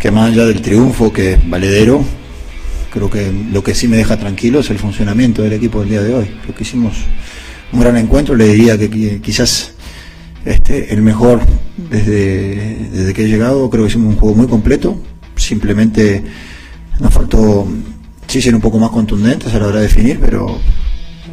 que más allá del triunfo, que valedero, creo que lo que sí me deja tranquilo es el funcionamiento del equipo del día de hoy. Creo que hicimos un gran encuentro, le diría que qui- quizás este, el mejor desde, desde que he llegado, creo que hicimos un juego muy completo, simplemente nos faltó sí ser un poco más contundentes a la hora de definir, pero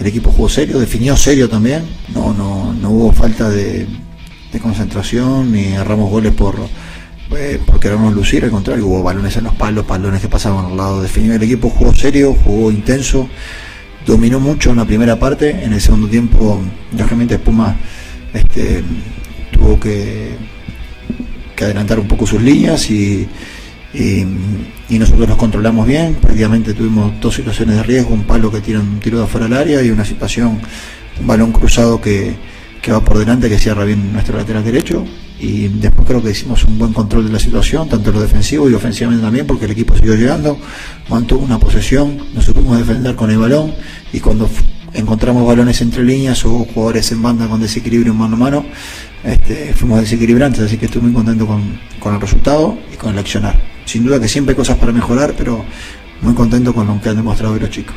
el equipo jugó serio, definió serio también, no, no, no hubo falta de, de concentración ni agarramos goles por, eh, por querernos lucir, al contrario, hubo balones en los palos, balones que pasaban al lado, definió el equipo, jugó serio, jugó intenso, dominó mucho en la primera parte, en el segundo tiempo, lógicamente Puma este, tuvo que, adelantar un poco sus líneas y, nosotros nos controlamos bien, prácticamente tuvimos dos situaciones de riesgo, un palo que tira un tiro de afuera del área y una situación, un balón cruzado que va por delante que cierra bien nuestro lateral derecho y después creo que hicimos un buen control de la situación, tanto lo defensivo y ofensivamente también, porque el equipo siguió llegando, mantuvo una posesión, nos supimos defender con el balón y cuando encontramos balones entre líneas o jugadores en banda con desequilibrio mano a mano, este, fuimos desequilibrantes, así que estoy muy contento con, con el resultado y con el accionar. Sin duda que siempre hay cosas para mejorar, pero muy contento con lo que han demostrado hoy los chicos.